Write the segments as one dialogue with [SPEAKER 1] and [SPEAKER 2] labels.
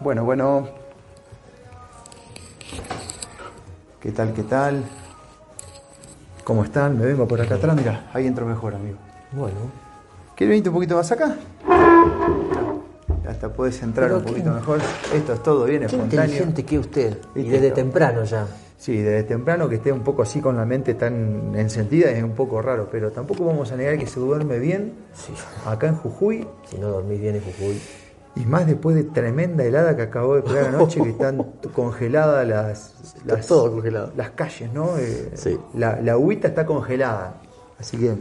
[SPEAKER 1] Bueno, bueno. ¿Qué tal, qué tal? ¿Cómo están? Me vengo por acá atrás, mira, ahí entro mejor, amigo.
[SPEAKER 2] Bueno.
[SPEAKER 1] ¿Quieres venirte un poquito más acá? Hasta puedes entrar un poquito
[SPEAKER 2] qué-
[SPEAKER 1] mejor. Esto es todo bien
[SPEAKER 2] Qué
[SPEAKER 1] espontáneo.
[SPEAKER 2] inteligente que usted. Y
[SPEAKER 1] ¿Viste
[SPEAKER 2] desde
[SPEAKER 1] esto?
[SPEAKER 2] temprano ya.
[SPEAKER 1] Sí, desde temprano que esté un poco así con la mente tan encendida es un poco raro, pero tampoco vamos a negar que se duerme bien
[SPEAKER 2] Sí.
[SPEAKER 1] acá en Jujuy
[SPEAKER 2] Si no dormís bien en Jujuy.
[SPEAKER 1] Y más después de tremenda helada que acabó de pegar anoche que están congeladas las, las,
[SPEAKER 2] todo congelado.
[SPEAKER 1] las calles, ¿no? Eh,
[SPEAKER 2] Sí.
[SPEAKER 1] La, la agüita está congelada, así que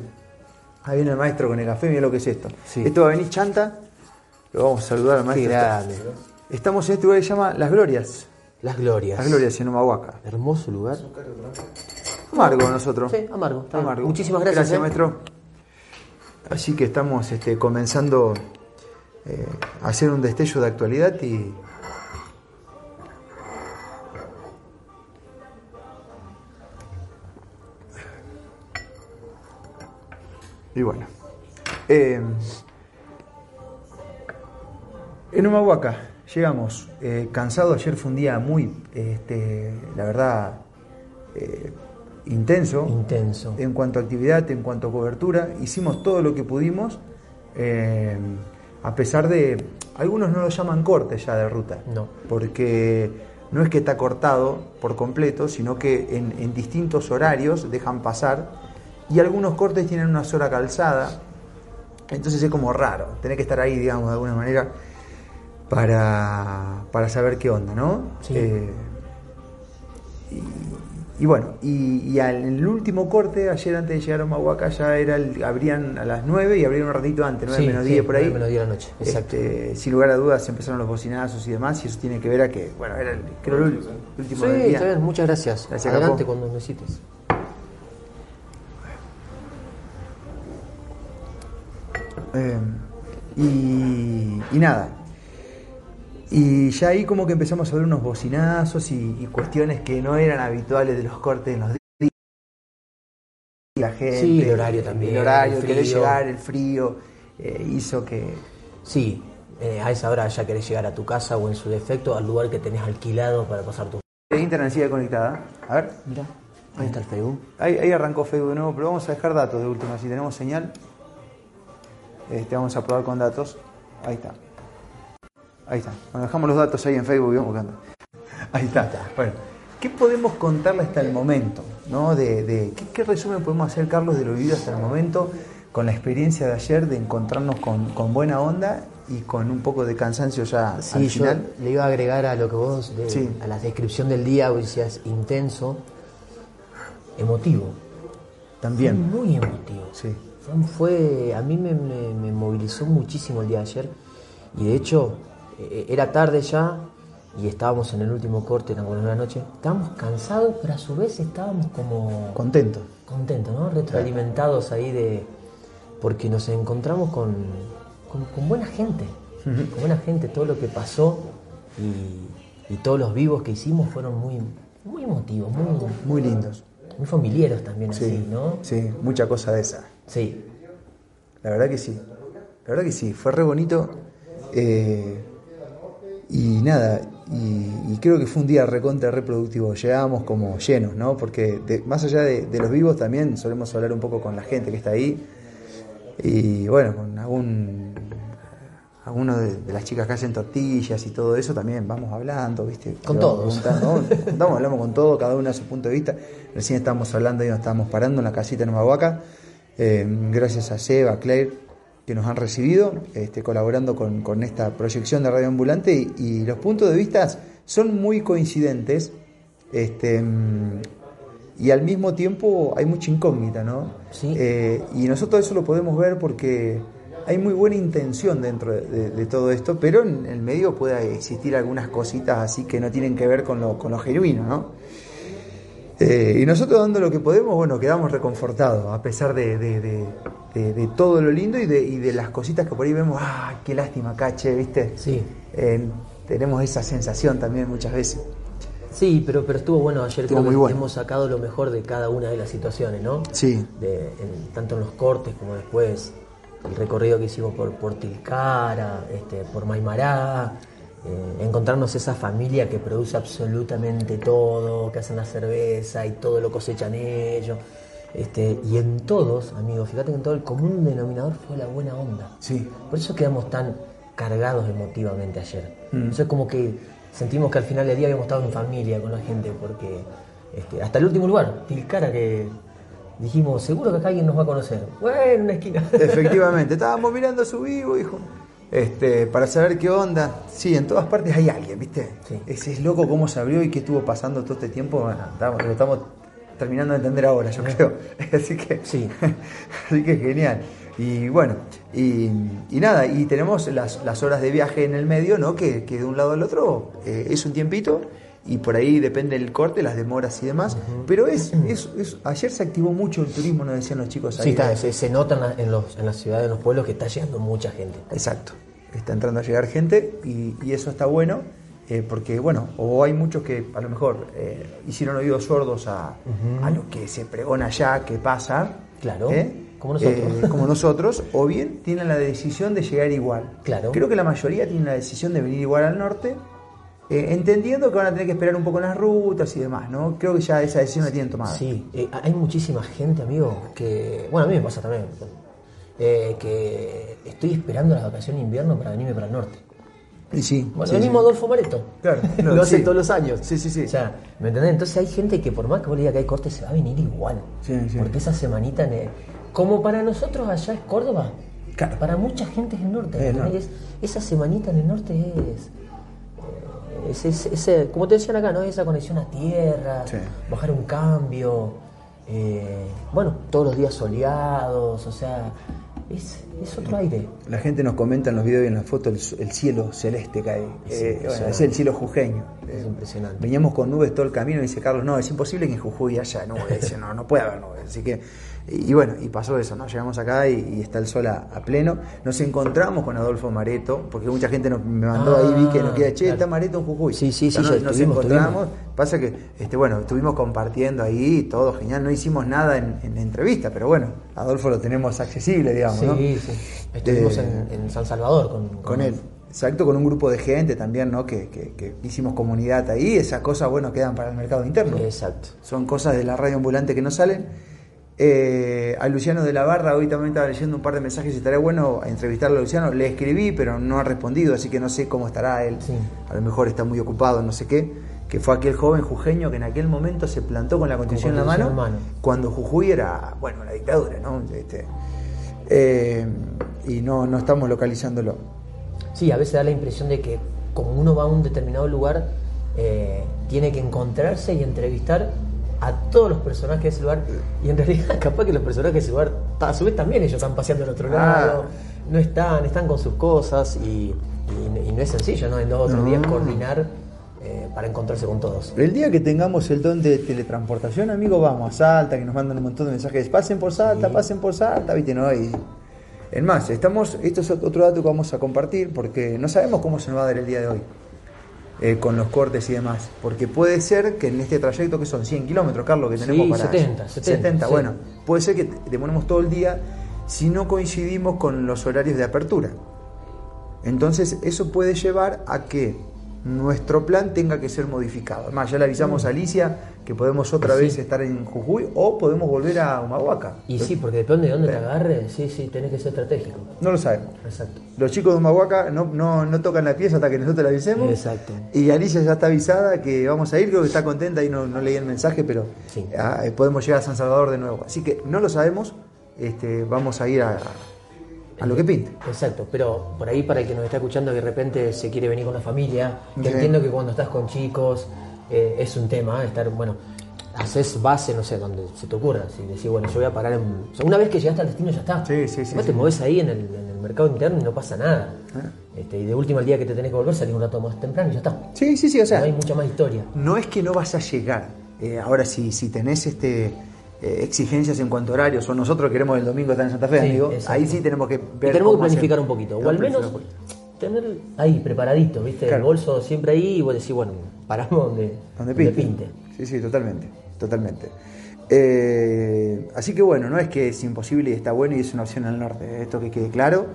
[SPEAKER 1] ahí viene el maestro con el café, mira lo que es esto.
[SPEAKER 2] Sí.
[SPEAKER 1] Esto va a venir chanta, lo vamos a saludar al
[SPEAKER 2] Qué
[SPEAKER 1] maestro.
[SPEAKER 2] grande.
[SPEAKER 1] Estamos en este lugar que se llama Las Glorias,
[SPEAKER 2] Las glorias.
[SPEAKER 1] Las Glorias en Humahuaca.
[SPEAKER 2] Hermoso lugar.
[SPEAKER 1] Amargo nosotros.
[SPEAKER 2] Sí. Amargo. Muchísimas gracias.
[SPEAKER 1] Gracias,
[SPEAKER 2] ¿eh?
[SPEAKER 1] maestro. Así que estamos este, comenzando eh, hacer un destello de actualidad y. Y bueno. eh, en Humahuaca llegamos eh, cansado. Ayer fue un día muy, este, la verdad, eh, intenso
[SPEAKER 2] Intenso.
[SPEAKER 1] en cuanto a actividad, en cuanto a cobertura. Hicimos todo lo que pudimos, eh, a pesar de. Algunos no lo llaman corte ya de ruta,
[SPEAKER 2] No.
[SPEAKER 1] porque no es que está cortado por completo, sino que en, en distintos horarios dejan pasar y algunos cortes tienen una sola calzada. Entonces es como raro, tener que estar ahí, digamos, de alguna manera para, para saber qué onda, ¿no?
[SPEAKER 2] Sí.
[SPEAKER 1] Eh, y, y bueno, y, y al el último corte, ayer antes de llegar a Mahuaca, ya era el, abrían a las 9 y abrieron un ratito antes, 9
[SPEAKER 2] Sí,
[SPEAKER 1] menos
[SPEAKER 2] sí,
[SPEAKER 1] 10 por ahí.
[SPEAKER 2] 9 menos 10 de la noche, exacto.
[SPEAKER 1] Este, sin lugar a dudas empezaron los bocinazos y demás, y eso tiene que ver a que, bueno, era el, creo el último
[SPEAKER 2] Sí,
[SPEAKER 1] día.
[SPEAKER 2] bien. Muchas gracias.
[SPEAKER 1] Gracias,
[SPEAKER 2] Adelante cuando necesites.
[SPEAKER 1] Eh, y, y nada. Y ya ahí como que empezamos a ver unos bocinazos y, y cuestiones que no eran habituales de los cortes en los días. La gente,
[SPEAKER 2] Sí, el horario también,
[SPEAKER 1] El horario,
[SPEAKER 2] el
[SPEAKER 1] el querer llegar, el frío, eh, hizo que...
[SPEAKER 2] Sí, eh, a esa hora ya querés llegar a tu casa o en su defecto al lugar que tenés alquilado para pasar tu...
[SPEAKER 1] La internet sigue conectada. A ver,
[SPEAKER 2] Mira, ahí está el Facebook.
[SPEAKER 1] ahí, ahí arrancó Facebook de nuevo, pero vamos a dejar datos de última. Si tenemos señal, este, vamos a probar con datos. Ahí está. Ahí está. Bueno, dejamos los datos ahí en Facebook y vamos buscando. Ahí está. Bueno, ¿qué podemos contarle hasta el momento? ¿no? De, de- ¿qué, qué resumen podemos hacer, Carlos, de lo vivido hasta el momento con la experiencia de ayer de encontrarnos con, con buena onda y con un poco de cansancio ya
[SPEAKER 2] Sí,
[SPEAKER 1] al
[SPEAKER 2] yo
[SPEAKER 1] final?
[SPEAKER 2] le iba a agregar a lo que vos, de-
[SPEAKER 1] Sí.
[SPEAKER 2] a la descripción del día, vos decías intenso, emotivo.
[SPEAKER 1] También.
[SPEAKER 2] Fue muy emotivo.
[SPEAKER 1] Sí.
[SPEAKER 2] Fue, fue- a mí me, me- me movilizó muchísimo el día de ayer y de hecho eh, era tarde ya y estábamos en el último corte, eran como la noche. Estábamos cansados, pero a su vez estábamos como
[SPEAKER 1] Contento.
[SPEAKER 2] contentos, ¿no? Retroalimentados ahí de... porque nos encontramos con, con, con buena gente, con buena gente, todo lo que pasó y, y todos los vivos que hicimos fueron muy, muy emotivos, muy,
[SPEAKER 1] Muy lindos.
[SPEAKER 2] muy familiares también
[SPEAKER 1] Sí,
[SPEAKER 2] así, ¿no?
[SPEAKER 1] sí, mucha cosa de esa.
[SPEAKER 2] Sí,
[SPEAKER 1] La verdad que sí. La verdad que sí. Fue re bonito. eh, y nada, y, y creo que fue un día recontra reproductivo. Llegábamos como llenos, ¿no? Porque de- más allá de, de los vivos también solemos hablar un poco con la gente que está ahí. Y bueno, con algún alguno de, de las chicas que hacen tortillas y todo eso también vamos hablando, ¿viste?
[SPEAKER 2] Con todos.
[SPEAKER 1] Contamos, hablamos con todo, cada uno a su punto de vista. Recién estábamos hablando y nos estábamos parando en la casita en Mahuaca. Eh, gracias a Seba, a Claire, que nos han recibido, este, colaborando con, con esta proyección de Radio Ambulante y, y los puntos de vista son muy coincidentes este, y al mismo tiempo hay mucha incógnita, ¿no?
[SPEAKER 2] Sí.
[SPEAKER 1] Eh, y nosotros eso lo podemos ver porque hay muy buena intención dentro de, de- de todo esto, pero en el medio puede existir algunas cositas así que no tienen que ver con lo, con lo genuino, ¿no? Eh, y nosotros dando lo que podemos, bueno, quedamos reconfortados, a pesar de, de- de- de- de todo lo lindo y de, y de las cositas que por ahí vemos, ah, qué lástima, cache, ¿viste?
[SPEAKER 2] Sí.
[SPEAKER 1] Eh, tenemos esa sensación también muchas veces.
[SPEAKER 2] Sí, pero, pero estuvo bueno ayer,
[SPEAKER 1] Estuvo
[SPEAKER 2] creo
[SPEAKER 1] muy
[SPEAKER 2] que
[SPEAKER 1] bueno.
[SPEAKER 2] hemos sacado lo mejor de cada una de las situaciones, ¿no?
[SPEAKER 1] Sí.
[SPEAKER 2] En- tanto en los cortes como después el recorrido que hicimos por, por Tilcara, este, por Maimará, eh, encontrarnos esa familia que produce absolutamente todo, que hacen la cerveza y todo lo cosechan ellos. Este, y en todos, amigos, fíjate que en todo el común denominador fue la buena onda.
[SPEAKER 1] Sí.
[SPEAKER 2] Por eso quedamos tan cargados emotivamente ayer.
[SPEAKER 1] Mm.
[SPEAKER 2] Eso es como que sentimos que al final del día habíamos estado en familia con la gente, porque este, hasta el último lugar, Tilcara, que dijimos, seguro que acá alguien nos va a conocer. Bueno, en una esquina.
[SPEAKER 1] Efectivamente, estábamos mirando su vivo, hijo. Este, para saber qué onda. Sí, en todas partes hay alguien, ¿viste?
[SPEAKER 2] Sí.
[SPEAKER 1] Ese es loco cómo se abrió y qué estuvo pasando todo este tiempo. Bueno, estamos- lo estamos terminando de entender ahora, yo creo. Así que,
[SPEAKER 2] Sí.
[SPEAKER 1] así que genial. Y bueno, y, y nada, y tenemos las, las horas de viaje en el medio, ¿no? Que, que de un lado al otro eh, es un tiempito. Y por ahí depende el corte, las demoras y demás. Pero es, es, es- ayer se activó mucho el turismo, nos decían los chicos ahí.
[SPEAKER 2] Sí, está, se, se nota en, los, en las ciudades, en los pueblos, que está llegando mucha gente.
[SPEAKER 1] Exacto. Está entrando a llegar gente y, y eso está bueno eh, porque, bueno, o hay muchos que a lo mejor eh, hicieron oídos sordos a, a lo que se pregona allá, que pasa.
[SPEAKER 2] Claro,
[SPEAKER 1] ¿eh?
[SPEAKER 2] como nosotros.
[SPEAKER 1] Como nosotros, o bien tienen la decisión de llegar igual.
[SPEAKER 2] Claro.
[SPEAKER 1] Creo que la mayoría tienen la decisión de venir igual al norte, eh, entendiendo que van a tener que esperar un poco en las rutas y demás, ¿no? Creo que ya esa decisión la tienen tomada.
[SPEAKER 2] Sí, eh, hay muchísima gente, amigo, que. Bueno, a mí me pasa también. eh, que estoy esperando las vacaciones de invierno para venirme para el norte.
[SPEAKER 1] Y sí.
[SPEAKER 2] Bueno,
[SPEAKER 1] sí,
[SPEAKER 2] el
[SPEAKER 1] sí.
[SPEAKER 2] mismo Adolfo Mareto.
[SPEAKER 1] Claro, no,
[SPEAKER 2] lo hace
[SPEAKER 1] sí.
[SPEAKER 2] todos los años.
[SPEAKER 1] Sí, sí, sí.
[SPEAKER 2] O sea, ¿me entendés? Entonces hay gente que por más que vos le digas que hay corte, se va a venir igual.
[SPEAKER 1] Sí, sí.
[SPEAKER 2] Porque esa semanita, en el- como para nosotros allá es Córdoba,
[SPEAKER 1] Claro.
[SPEAKER 2] para mucha gente es el norte. Esa semanita en el norte es... eh, Es, es- ese- como te decían acá, ¿no? Esa conexión a tierra,
[SPEAKER 1] Sí.
[SPEAKER 2] bajar un cambio, eh, bueno, todos los días soleados, o sea, es, es otro aire.
[SPEAKER 1] La gente nos comenta en los videos y en las fotos el, el cielo celeste que hay.
[SPEAKER 2] Es
[SPEAKER 1] Eh, bueno, es el cielo jujeño.
[SPEAKER 2] Es
[SPEAKER 1] Eh,
[SPEAKER 2] impresionante.
[SPEAKER 1] Veníamos con nubes todo el camino y dice Carlos, no, es imposible que en Jujuy haya nubes. Dice, no, no puede haber nubes. Así que, y, y bueno, y pasó eso, ¿no? Llegamos acá y, y está el sol a, a pleno. Nos encontramos con Adolfo Mareto, porque mucha gente nos, me mandó
[SPEAKER 2] Ah,
[SPEAKER 1] ahí, vi que nos queda, che,
[SPEAKER 2] claro.
[SPEAKER 1] está Mareto en Jujuy.
[SPEAKER 2] Sí, sí,
[SPEAKER 1] sea,
[SPEAKER 2] sí,
[SPEAKER 1] nos,
[SPEAKER 2] estuvimos,
[SPEAKER 1] encontramos. Pasa que, este, bueno, estuvimos compartiendo ahí, todo genial. No hicimos nada en, entrevista, pero bueno, Adolfo lo tenemos accesible, digamos,
[SPEAKER 2] Sí,
[SPEAKER 1] ¿no?
[SPEAKER 2] sí. Estuvimos
[SPEAKER 1] Eh,
[SPEAKER 2] en, en San Salvador con,
[SPEAKER 1] con él. Exacto, con un grupo de gente también, ¿no? Que, que- que hicimos comunidad ahí. Esas cosas, bueno, quedan para el mercado interno.
[SPEAKER 2] Exacto.
[SPEAKER 1] Son cosas de la radio ambulante que no salen. Eh, a Luciano de la Barra, hoy también estaba leyendo un par de mensajes y estaría bueno entrevistarlo a Luciano. Le escribí, pero no ha respondido, así que no sé cómo estará él.
[SPEAKER 2] Sí.
[SPEAKER 1] A lo mejor está muy ocupado, no sé qué. Que fue aquel joven jujeño que en aquel momento se plantó con la constitución, en la
[SPEAKER 2] Constitución
[SPEAKER 1] mano,
[SPEAKER 2] en mano.
[SPEAKER 1] cuando Jujuy era, bueno, la dictadura, ¿no? Este, eh, y no, no estamos localizándolo.
[SPEAKER 2] Sí, a veces da la impresión de que como uno va a un determinado lugar, eh, tiene que encontrarse y entrevistar a todos los personajes de ese lugar. Y en realidad, capaz que los personajes de ese lugar, a su vez también ellos están paseando al otro
[SPEAKER 1] Ah.
[SPEAKER 2] lado, no están, están con sus cosas y, y- y no es sencillo, ¿no? En dos o tres
[SPEAKER 1] No.
[SPEAKER 2] días coordinar eh, para encontrarse con todos.
[SPEAKER 1] El día que tengamos el don de teletransportación, amigo, vamos a Salta, que nos mandan un montón de mensajes, pasen por Salta,
[SPEAKER 2] Sí.
[SPEAKER 1] pasen por Salta, viste, ¿no? Y, en más, estamos, esto es otro dato que vamos a compartir, porque no sabemos cómo se nos va a dar el día de hoy, eh, con los cortes y demás, porque puede ser que en este trayecto, que son 100 kilómetros, Carlos, que
[SPEAKER 2] Sí,
[SPEAKER 1] tenemos para...
[SPEAKER 2] 70, 70, sí.
[SPEAKER 1] bueno, puede ser que demoremos todo el día si no coincidimos con los horarios de apertura. Entonces, eso puede llevar a que nuestro plan tenga que ser modificado. Además, ya le avisamos a Alicia que podemos otra
[SPEAKER 2] Mm. Sí.
[SPEAKER 1] vez estar en Jujuy o podemos volver a Humahuaca.
[SPEAKER 2] Y sí, porque depende de dónde te agarre, sí, sí, tenés que ser estratégico.
[SPEAKER 1] No lo sabemos.
[SPEAKER 2] Exacto.
[SPEAKER 1] Los chicos de Humahuaca no, no, no tocan la pieza hasta que nosotros la avisemos.
[SPEAKER 2] Exacto.
[SPEAKER 1] Y Alicia ya está avisada que vamos a ir, creo que está contenta y no, no leí el mensaje, pero
[SPEAKER 2] Sí.
[SPEAKER 1] ah, eh, podemos llegar a San Salvador de nuevo. Así que no lo sabemos, este, vamos a ir a, a lo que pinte.
[SPEAKER 2] Exacto, pero por ahí para el que nos está escuchando que de repente se quiere venir con la familia, que
[SPEAKER 1] Sí.
[SPEAKER 2] entiendo que cuando estás con chicos eh, es un tema, ¿eh? estar, bueno, haces base, no sé, donde se te ocurra, si decís, bueno, yo voy a parar en... o sea, una vez que llegaste al destino ya está.
[SPEAKER 1] Sí, sí, sí, sí.
[SPEAKER 2] te movés ahí en el, en el mercado interno y no pasa nada. Este, y de última el día que te tenés que volver salís un rato más temprano y ya está.
[SPEAKER 1] Sí, sí, sí, o sea,
[SPEAKER 2] no hay mucha más historia.
[SPEAKER 1] no es que no vas a llegar. Eh, ahora, si, si tenés este, eh, exigencias en cuanto a horarios, o nosotros queremos el domingo estar en Santa Fe,
[SPEAKER 2] Sí,
[SPEAKER 1] amigo, ahí sí tenemos que ver.
[SPEAKER 2] Y tenemos que
[SPEAKER 1] hacer.
[SPEAKER 2] planificar un poquito, o al menos tener ahí preparadito, ¿viste?
[SPEAKER 1] Claro.
[SPEAKER 2] El bolso siempre ahí y vos decís, bueno, paramos donde,
[SPEAKER 1] Donde
[SPEAKER 2] donde
[SPEAKER 1] pinte. Sí, sí, totalmente, totalmente. Eh, así que bueno, no es que es imposible y está bueno y es una opción al norte, esto que quede claro.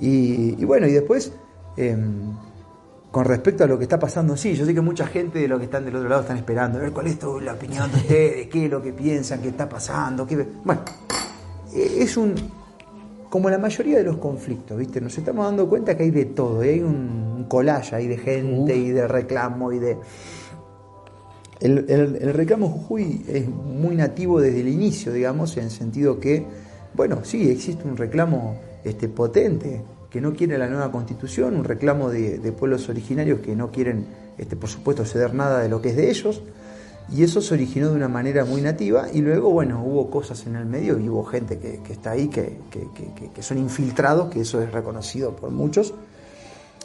[SPEAKER 1] Y, y bueno, y después, eh, con respecto a lo que está pasando sí. Yo sé que mucha gente de los que están del otro lado están esperando a ver cuál es la opinión de ustedes, qué es lo que piensan, qué está pasando. Qué... Bueno, eh, es un. Como la mayoría de los conflictos, ¿viste? Nos estamos dando cuenta que hay de todo, hay un collage ahí de gente y de reclamo y de. El, el, reclamo Jujuy es muy nativo desde el inicio, digamos, en el sentido que, bueno, sí, existe un reclamo este, potente que no quiere la nueva constitución, un reclamo de, pueblos originarios que no quieren, este, por supuesto, ceder nada de lo que es de ellos, y eso se originó de una manera muy nativa, y luego, bueno, hubo cosas en el medio y hubo gente que, está ahí, que, que, son infiltrados, que eso es reconocido por muchos.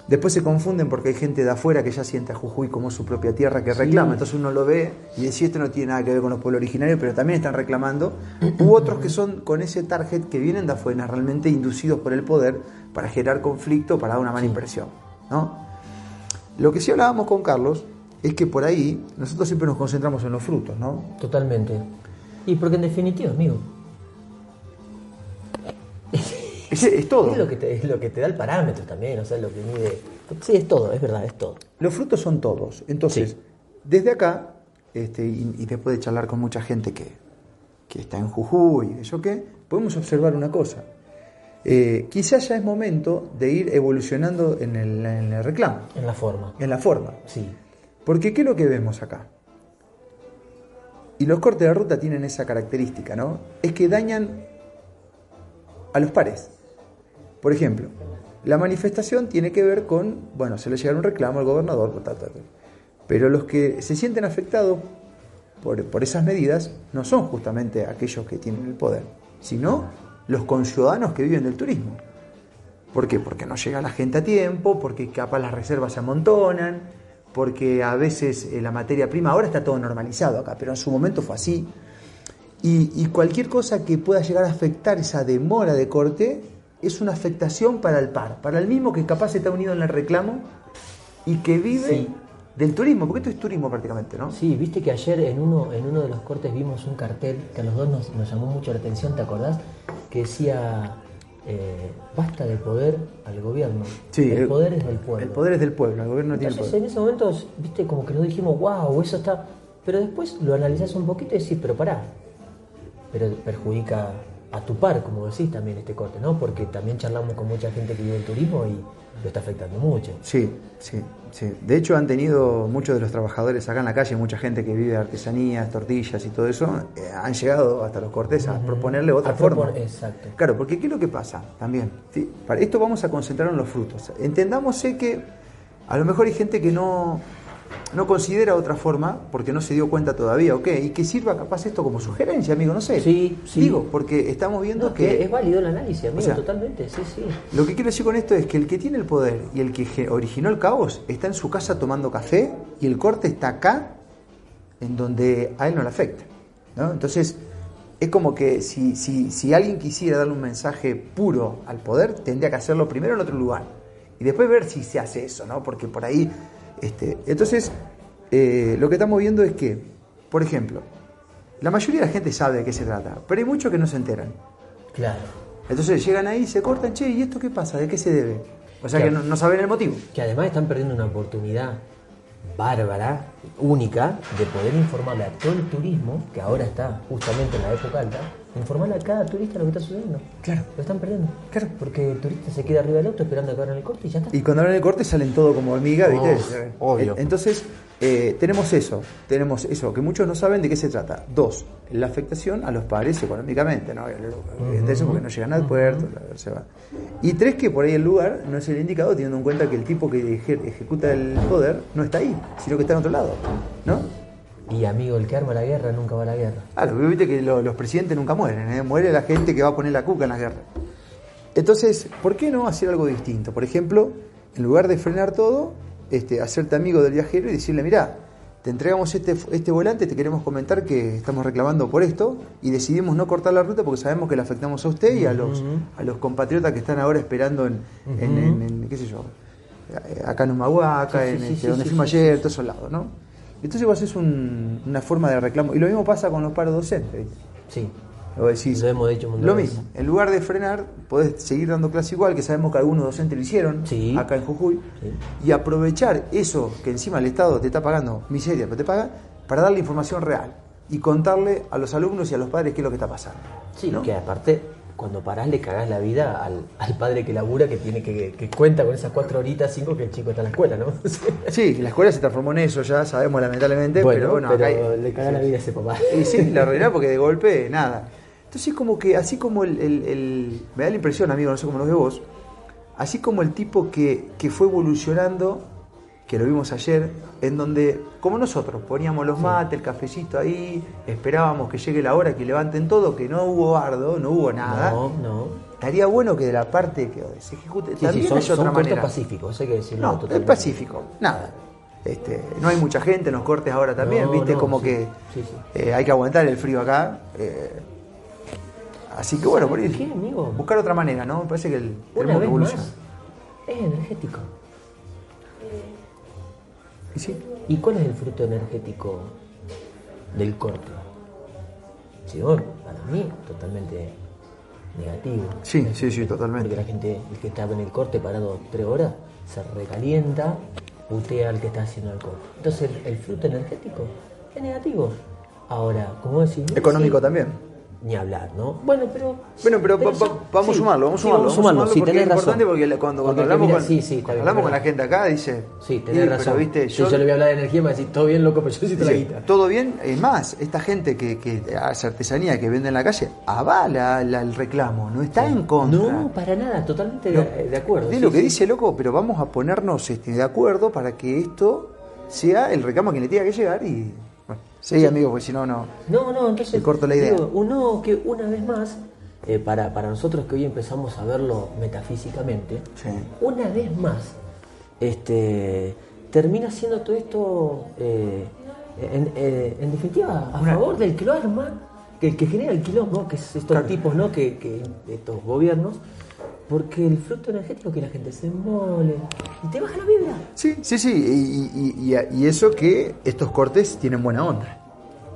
[SPEAKER 1] Después se confunden porque hay gente de afuera que ya siente a Jujuy como su propia tierra que reclama. Entonces uno lo ve y dice, esto no tiene nada que ver con los pueblos originarios, pero también están reclamando. U otros que son con ese target que vienen de afuera, realmente inducidos por el poder para generar conflicto, para dar una mala impresión. ¿no? Lo que sí hablábamos con Carlos es que por ahí nosotros siempre nos concentramos en los frutos, ¿no?
[SPEAKER 2] Totalmente. Y porque en definitiva, amigo.
[SPEAKER 1] Es, todo.
[SPEAKER 2] Es lo, que te, es lo que te da el parámetro también, o sea, lo que mide. Sí, es todo, es verdad, es todo.
[SPEAKER 1] Los frutos son todos. Entonces, desde acá, este, y, después de charlar con mucha gente que, que está en Jujuy y eso qué, podemos observar una cosa. Eh, quizás ya es momento de ir evolucionando en el, reclamo.
[SPEAKER 2] En la forma.
[SPEAKER 1] En la forma.
[SPEAKER 2] Sí.
[SPEAKER 1] Porque ¿qué es lo que vemos acá? Y los cortes de ruta tienen esa característica, ¿no? Es que dañan a los pares. Por ejemplo, la manifestación tiene que ver con, bueno, se le llega un reclamo al gobernador, pero los que se sienten afectados por, por esas medidas no son justamente aquellos que tienen el poder, sino los conciudadanos que viven del turismo. ¿Por qué? Porque no llega la gente a tiempo, porque capaz las reservas se amontonan, porque a veces eh, la materia prima, ahora está todo normalizado acá, pero en su momento fue así. Y, cualquier cosa que pueda llegar a afectar esa demora de corte es una afectación para el par, para el mismo que capaz está unido en el reclamo y que vive del turismo, porque esto es turismo prácticamente, ¿no?
[SPEAKER 2] Sí, viste que ayer en uno, en uno de los cortes vimos un cartel que a los dos nos, nos llamó mucho la atención, ¿te acordás? Que decía, eh, basta de poder al gobierno.
[SPEAKER 1] Sí,
[SPEAKER 2] el, poder es del pueblo.
[SPEAKER 1] El poder es del pueblo, el gobierno no tiene poder.
[SPEAKER 2] En ese momento, viste, como que nos dijimos, wow, eso está... Pero después lo analizás un poquito y decís, pero pará, pero perjudica a tu par, como decís también este corte, ¿no? Porque también charlamos con mucha gente que vive el turismo y lo está afectando mucho.
[SPEAKER 1] Sí, sí, sí. De hecho han tenido muchos de los trabajadores acá en la calle, mucha gente que vive artesanías, tortillas y todo eso, eh, han llegado hasta los cortes a proponerle otra forma.
[SPEAKER 2] exacto.
[SPEAKER 1] Claro, porque ¿qué es lo que pasa? También, para esto vamos a concentrar en los frutos. Entendamos que a lo mejor hay gente que no no considera otra forma porque no se dio cuenta todavía, ok, y que sirva capaz esto como sugerencia, amigo, no sé.
[SPEAKER 2] Sí, sí.
[SPEAKER 1] Digo, porque estamos viendo que,
[SPEAKER 2] Es válido el análisis, amigo, totalmente, sí, sí.
[SPEAKER 1] Lo que quiero decir con esto es que el que tiene el poder y el que originó el caos está en su casa tomando café y el corte está acá, en donde a él no le afecta. ¿no? Entonces, es como que si, si, si alguien quisiera darle un mensaje puro al poder, tendría que hacerlo primero en otro lugar. Y después ver si se hace eso, ¿no? Porque por ahí este, entonces, eh, lo que estamos viendo es que, por ejemplo, la mayoría de la gente sabe de qué se trata, pero hay muchos que no se enteran.
[SPEAKER 2] Claro.
[SPEAKER 1] Entonces llegan ahí, se cortan, che, ¿y esto qué pasa? ¿De qué se debe? O sea que no, saben el motivo.
[SPEAKER 2] Que además están perdiendo una oportunidad bárbara, única, de poder informarle a todo el turismo, que ahora está justamente en la época alta, informarle a cada turista lo que está sucediendo.
[SPEAKER 1] Claro.
[SPEAKER 2] Lo están perdiendo.
[SPEAKER 1] Claro.
[SPEAKER 2] Porque el turista se queda arriba del auto esperando a que abran el corte y ya está.
[SPEAKER 1] Y cuando abran el corte salen todo como hormiga, ¿viste?
[SPEAKER 2] Oh, obvio.
[SPEAKER 1] Entonces, eh, tenemos eso, tenemos eso, que muchos no saben de qué se trata. Dos, la afectación a los padres económicamente, ¿no? Eso porque no llegan al puerto, se va. Y tres, que por ahí el lugar no es el indicado, teniendo en cuenta que el tipo que ejecuta el poder no está ahí, sino que está en otro lado, ¿no?
[SPEAKER 2] Y amigo, el que arma la guerra nunca va a la guerra.
[SPEAKER 1] Claro, viste que los presidentes nunca mueren, ¿eh? muere la gente que va a poner la cuca en la guerra. Entonces, ¿por qué no hacer algo distinto? Por ejemplo, en lugar de frenar todo, este, hacerte amigo del viajero y decirle, mira, te entregamos este, este volante, te queremos comentar que estamos reclamando por esto y decidimos no cortar la ruta porque sabemos que le afectamos a usted y a los, a los compatriotas que están ahora esperando en, en, qué sé yo, acá en Humahuaca, en este, donde fuimos ayer, todos esos lados, ¿no? Entonces vos haces una forma de reclamo. Y lo mismo pasa con los paros docentes.
[SPEAKER 2] Sí.
[SPEAKER 1] Decís,
[SPEAKER 2] Lo hemos dicho
[SPEAKER 1] Lo mismo,
[SPEAKER 2] veces.
[SPEAKER 1] en lugar de frenar, podés seguir dando clase igual, que sabemos que algunos docentes lo hicieron
[SPEAKER 2] Sí.
[SPEAKER 1] acá en Jujuy,
[SPEAKER 2] Sí.
[SPEAKER 1] y aprovechar eso que encima el Estado te está pagando miseria, pero te paga, para darle información real y contarle a los alumnos y a los padres qué es lo que está pasando.
[SPEAKER 2] Sí,
[SPEAKER 1] ¿no?
[SPEAKER 2] que aparte, cuando parás le cagás la vida al, al padre que labura, que tiene que, que cuenta con esas cuatro horitas, cinco, que el chico está en la escuela, ¿no?
[SPEAKER 1] Sí, la escuela se transformó en eso, ya sabemos lamentablemente, pero bueno, acá hay-
[SPEAKER 2] le cagás la vida a ese papá.
[SPEAKER 1] Y sí, la arruiná porque de golpe, nada. Entonces, como que, así como el, el- el- Me da la impresión, amigo, no sé cómo lo ves vos, así como el tipo que, que fue evolucionando, que lo vimos ayer, en donde, como nosotros, poníamos los mates, el cafecito ahí, esperábamos que llegue la hora, que levanten todo, que no hubo bardo, no hubo nada.
[SPEAKER 2] No, no.
[SPEAKER 1] Estaría bueno que de la parte que se ejecute
[SPEAKER 2] Sí, sí,
[SPEAKER 1] también
[SPEAKER 2] son,
[SPEAKER 1] haya otra
[SPEAKER 2] son
[SPEAKER 1] manera.
[SPEAKER 2] pacíficos, eso hay que decirlo
[SPEAKER 1] No, es
[SPEAKER 2] totalmente.
[SPEAKER 1] pacífico, nada. Este, no hay mucha gente en los cortes ahora también,
[SPEAKER 2] No,
[SPEAKER 1] viste,
[SPEAKER 2] no,
[SPEAKER 1] como
[SPEAKER 2] sí,
[SPEAKER 1] que
[SPEAKER 2] sí, sí.
[SPEAKER 1] eh, hay que aguantar el frío acá. eh, así que bueno, por ahí,
[SPEAKER 2] ¿Qué, amigo?
[SPEAKER 1] buscar otra manera, ¿no? Me parece que el tenemos que evolucionar.
[SPEAKER 2] más, es energético.
[SPEAKER 1] Y sí,
[SPEAKER 2] ¿Y cuál es el fruto energético del corte? Bueno, para mí, totalmente negativo.
[SPEAKER 1] sí, sí, sí,
[SPEAKER 2] Porque
[SPEAKER 1] totalmente.
[SPEAKER 2] la gente, el que está en el corte parado tres horas, se recalienta, putea al que está haciendo el corte. Entonces, el, el fruto energético es negativo. Ahora, como decís,
[SPEAKER 1] Económico
[SPEAKER 2] sí,
[SPEAKER 1] también.
[SPEAKER 2] Ni hablar, ¿no? Bueno, pero.
[SPEAKER 1] Bueno, pero va-
[SPEAKER 2] eso-
[SPEAKER 1] va- vamos a
[SPEAKER 2] sí,
[SPEAKER 1] sumarlo, vamos a
[SPEAKER 2] sí,
[SPEAKER 1] sumarlo.
[SPEAKER 2] vamos a sumarlo, sí,
[SPEAKER 1] porque
[SPEAKER 2] tenés
[SPEAKER 1] es importante porque cuando, cuando
[SPEAKER 2] Porque
[SPEAKER 1] hablamos,
[SPEAKER 2] mira,
[SPEAKER 1] con,
[SPEAKER 2] sí, sí, está
[SPEAKER 1] cuando hablamos con la gente acá, dice.
[SPEAKER 2] Sí,
[SPEAKER 1] "Y,
[SPEAKER 2] tenés
[SPEAKER 1] pero,
[SPEAKER 2] razón.
[SPEAKER 1] viste,
[SPEAKER 2] Si yo, le voy a hablar de energía, me va a decir, todo bien, loco, pero yo necesito la guita.
[SPEAKER 1] todo bien, es más, esta gente que, que hace artesanía que vende en la calle avala la- el reclamo, no está en contra.
[SPEAKER 2] No, para nada, totalmente
[SPEAKER 1] No,
[SPEAKER 2] de, de acuerdo.
[SPEAKER 1] de
[SPEAKER 2] sí,
[SPEAKER 1] lo que
[SPEAKER 2] sí.
[SPEAKER 1] dice loco, pero vamos a ponernos este, de acuerdo para que esto sea el reclamo que le tenga que llegar y. Bueno, sí, amigo, porque si no, no.
[SPEAKER 2] No, no, entonces.
[SPEAKER 1] Te corto la idea.
[SPEAKER 2] digo, uno que una vez más, eh, para, para nosotros que hoy empezamos a verlo metafísicamente,
[SPEAKER 1] Sí.
[SPEAKER 2] una vez más, este, termina siendo todo esto, eh, en, eh, en definitiva, a
[SPEAKER 1] Una-
[SPEAKER 2] favor del que lo arma, que el que genera el quilombo, que es estos
[SPEAKER 1] Claro.
[SPEAKER 2] tipos, ¿no? Que, que estos gobiernos. Porque el fruto energético que la gente se embole y te baja la vibra.
[SPEAKER 1] Sí, sí, sí. Y, y- y- y eso que estos cortes tienen buena onda.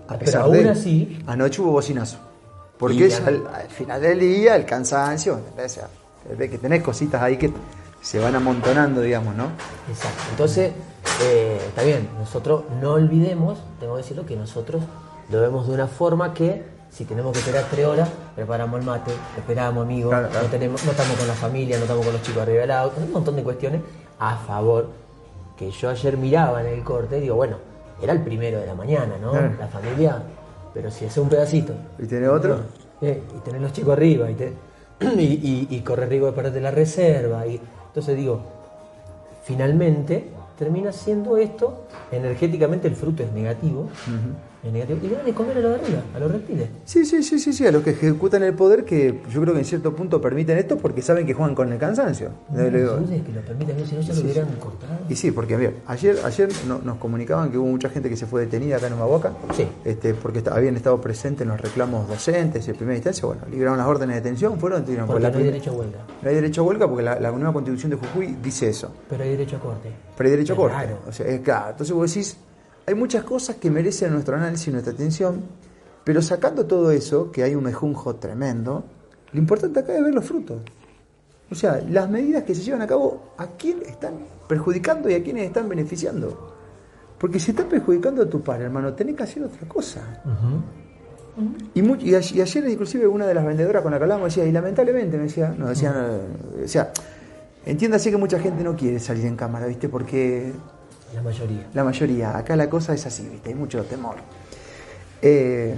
[SPEAKER 1] A
[SPEAKER 2] Pero
[SPEAKER 1] pesar
[SPEAKER 2] aún
[SPEAKER 1] de.
[SPEAKER 2] así-
[SPEAKER 1] Anoche hubo bocinazo. Porque al, al final del día, el cansancio, o sea, que tenés cositas ahí que se van amontonando, digamos, ¿no?
[SPEAKER 2] Exacto. Entonces, eh, está bien, nosotros no olvidemos, tengo que decirlo, que nosotros lo vemos de una forma que si tenemos que esperar tres horas, preparamos el mate, esperamos amigos,
[SPEAKER 1] Claro, claro.
[SPEAKER 2] No, tenemos, no estamos con la familia, no estamos con los chicos arriba del auto, un montón de cuestiones a favor que yo ayer miraba en el corte, digo, bueno, era el primero de la mañana, ¿no?
[SPEAKER 1] Claro.
[SPEAKER 2] La familia, pero si hace un pedacito.
[SPEAKER 1] ¿Y tiene otro?
[SPEAKER 2] Eh, y tener los chicos arriba y, te- y, y- y correr riesgo de perderte la reserva. Y, entonces digo, finalmente termina siendo esto, energéticamente el fruto es negativo, negativo y le dan de comer a los de a los reptiles.
[SPEAKER 1] Sí, sí, sí, sí, sí, a los que ejecutan el poder que yo creo que en cierto punto permiten esto porque saben que juegan con el cansancio. Digo,
[SPEAKER 2] No sé que lo permitan, si no ya lo hubieran cortado.
[SPEAKER 1] Y sí, porque mira, ayer, ayer no- nos comunicaban que hubo mucha gente que se fue detenida acá en Humahuaca,
[SPEAKER 2] Sí.
[SPEAKER 1] este, porque habían estado presentes en los reclamos docentes en primera instancia, bueno, libraron las órdenes de detención, fueron, por
[SPEAKER 2] Porque
[SPEAKER 1] la
[SPEAKER 2] no hay derecho a huelga,
[SPEAKER 1] no hay derecho a huelga porque la, la nueva constitución de Jujuy dice eso,
[SPEAKER 2] pero hay derecho a corte.
[SPEAKER 1] pero hay derecho a corte.
[SPEAKER 2] raro.
[SPEAKER 1] O sea, es claro, entonces vos decís, hay muchas cosas que merecen nuestro análisis y nuestra atención, pero sacando todo eso, que hay un mejunjo tremendo, lo importante acá es ver los frutos. O sea, las medidas que se llevan a cabo, ¿a quién están perjudicando y a quiénes están beneficiando? Porque si estás perjudicando a tu padre, hermano, tenés que hacer otra cosa. Y, ayer inclusive una de las vendedoras con la que hablábamos decía, y lamentablemente me decía, no, decía, no, o sea, entiéndase que mucha gente no quiere salir en cámara, ¿viste? Porque
[SPEAKER 2] La mayoría.
[SPEAKER 1] la mayoría, acá la cosa es así, ¿viste? Hay mucho temor. Eh,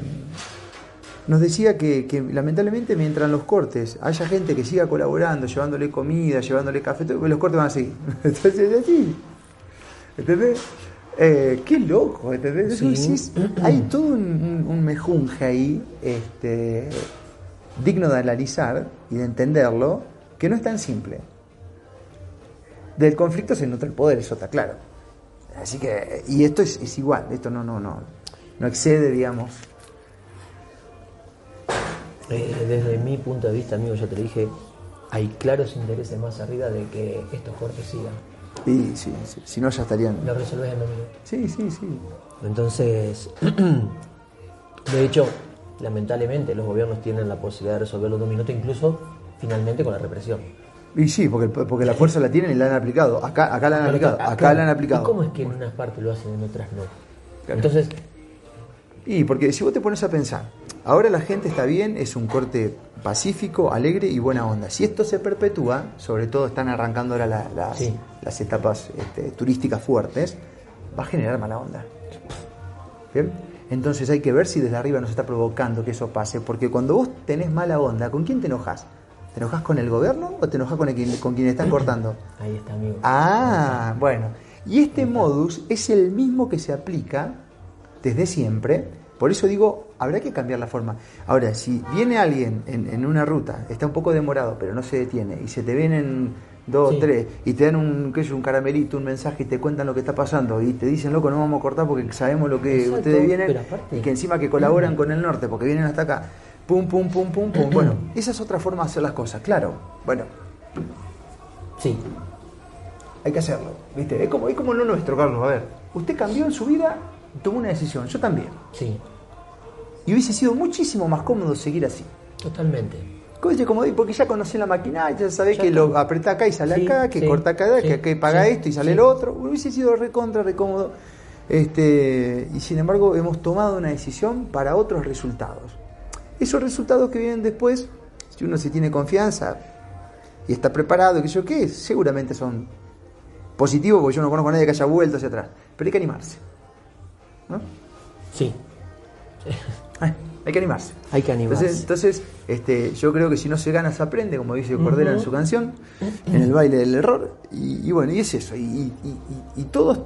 [SPEAKER 1] nos decía que, que lamentablemente mientras en los cortes haya gente que siga colaborando, llevándole comida, llevándole café, los cortes van a seguir. Entonces es así. ¿Entendés? Eh, qué loco, ¿entendés?
[SPEAKER 2] Sí.
[SPEAKER 1] Entonces, hay todo un, un- un mejunje ahí, este, digno de analizar y de entenderlo, que no es tan simple. Del conflicto se nutre el poder, eso está claro. Así que, y esto es, es igual, esto no, no, no, no excede, digamos.
[SPEAKER 2] Eh, desde mi punto de vista, amigo, ya te dije, hay claros intereses más arriba de que estos cortes sigan.
[SPEAKER 1] Y sí, sí, si no ya estarían.
[SPEAKER 2] Lo resolvés en dos minutos.
[SPEAKER 1] Sí, sí, sí.
[SPEAKER 2] Entonces, de hecho, lamentablemente los gobiernos tienen la posibilidad de resolverlo en un minuto, incluso finalmente con la represión.
[SPEAKER 1] Y sí, porque, porque la fuerza la tienen y la han aplicado. Acá, acá la han aplicado. Acá la han aplicado.
[SPEAKER 2] ¿Y cómo es que en unas partes lo hacen y en otras no? Entonces,
[SPEAKER 1] Y porque si vos te pones a pensar, ahora la gente está bien, es un corte pacífico, alegre y buena onda. Si esto se perpetúa, sobre todo están arrancando ahora la- las,
[SPEAKER 2] Sí.
[SPEAKER 1] las etapas este, turísticas fuertes, va a generar mala onda. ¿Bien? Entonces hay que ver si desde arriba nos está provocando que eso pase, porque cuando vos tenés mala onda, ¿con quién te enojas? ¿Te enojas con el gobierno o te enojas con, el, con quien están cortando?
[SPEAKER 2] ahí está, amigo.
[SPEAKER 1] Ah, bueno. Y este modus es el mismo que se aplica desde siempre. Por eso digo, habrá que cambiar la forma. Ahora, si viene alguien en, en una ruta, está un poco demorado, pero no se detiene, y se te vienen dos,
[SPEAKER 2] Sí.
[SPEAKER 1] tres, y te dan un, qué sé yo, un caramelito, un mensaje, y te cuentan lo que está pasando, y te dicen, loco, no vamos a cortar porque sabemos lo que
[SPEAKER 2] Exacto,
[SPEAKER 1] ustedes vienen,
[SPEAKER 2] aparte-
[SPEAKER 1] y que encima que colaboran con el norte, porque vienen hasta acá. Pum, pum, pum, pum, pum. Bueno, esa es otra forma de hacer las cosas, claro. Bueno,
[SPEAKER 2] Sí,
[SPEAKER 1] hay que hacerlo, ¿viste? Es como, es como lo nuestro, Carlos. A ver, usted cambió en su vida, tomó una decisión, yo también.
[SPEAKER 2] sí,
[SPEAKER 1] Y hubiese sido muchísimo más cómodo seguir así.
[SPEAKER 2] totalmente.
[SPEAKER 1] Como porque ya conocí la máquina, ya sabés
[SPEAKER 2] Ya
[SPEAKER 1] que lo apretá acá y sale
[SPEAKER 2] Sí,
[SPEAKER 1] acá, que
[SPEAKER 2] sí,
[SPEAKER 1] corta acá,
[SPEAKER 2] sí,
[SPEAKER 1] que, paga esto y sale el otro. Hubiese sido recontra, recómodo. Este, y sin embargo, hemos tomado una decisión para otros resultados. Esos resultados que vienen después, si uno se tiene confianza y está preparado, que yo qué, seguramente son positivos, porque yo no conozco a nadie que haya vuelto hacia atrás. Pero hay que animarse. ¿no?
[SPEAKER 2] Sí,
[SPEAKER 1] Ay, hay que animarse.
[SPEAKER 2] hay que animarse.
[SPEAKER 1] Entonces, entonces este, yo creo que si no se gana, se aprende, como dice Cordera en su canción, en el baile del error. Y, y bueno, y es eso. Y, y- y- y todos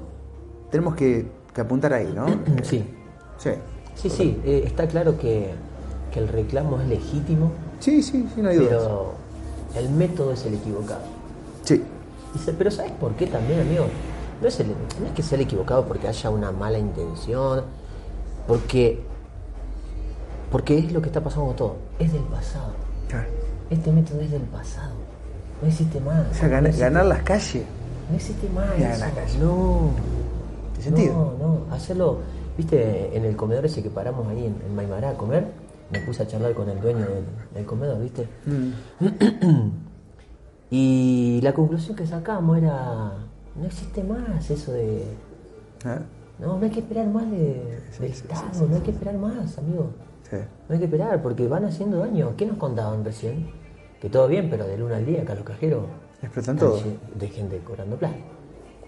[SPEAKER 1] tenemos que, que apuntar ahí, ¿no?
[SPEAKER 2] sí,
[SPEAKER 1] Sí,
[SPEAKER 2] sí, sí, eh, está claro que, que el reclamo es legítimo,
[SPEAKER 1] sí, sí, sí, no hay dudas.
[SPEAKER 2] pero el método es el equivocado.
[SPEAKER 1] Sí,
[SPEAKER 2] se- Pero ¿sabes por qué también, amigo? No es, el- no es que sea el equivocado porque haya una mala intención, porque, porque es lo que está pasando con todo. Es del pasado. Este método es del pasado. No existe más.
[SPEAKER 1] O sea, gana-
[SPEAKER 2] no existe,
[SPEAKER 1] ganar las calles.
[SPEAKER 2] No existe más. Eso. No.
[SPEAKER 1] ¿Tiene sentido?
[SPEAKER 2] No, no. Hacerlo, viste, en el comedor ese que paramos ahí en, en Maimará a comer, me puse a charlar con el dueño del, del comedor, viste.
[SPEAKER 1] Mm.
[SPEAKER 2] Y la conclusión que sacamos era, no existe más eso de,
[SPEAKER 1] Ah,
[SPEAKER 2] no, no hay que esperar más de, del Estado, no hay que esperar más, amigo. No hay que esperar porque van haciendo daño. ¿Qué nos contaban recién? Que todo bien, pero del 1 al día acá los cajeros
[SPEAKER 1] Explotan todo.
[SPEAKER 2] de gente cobrando plata.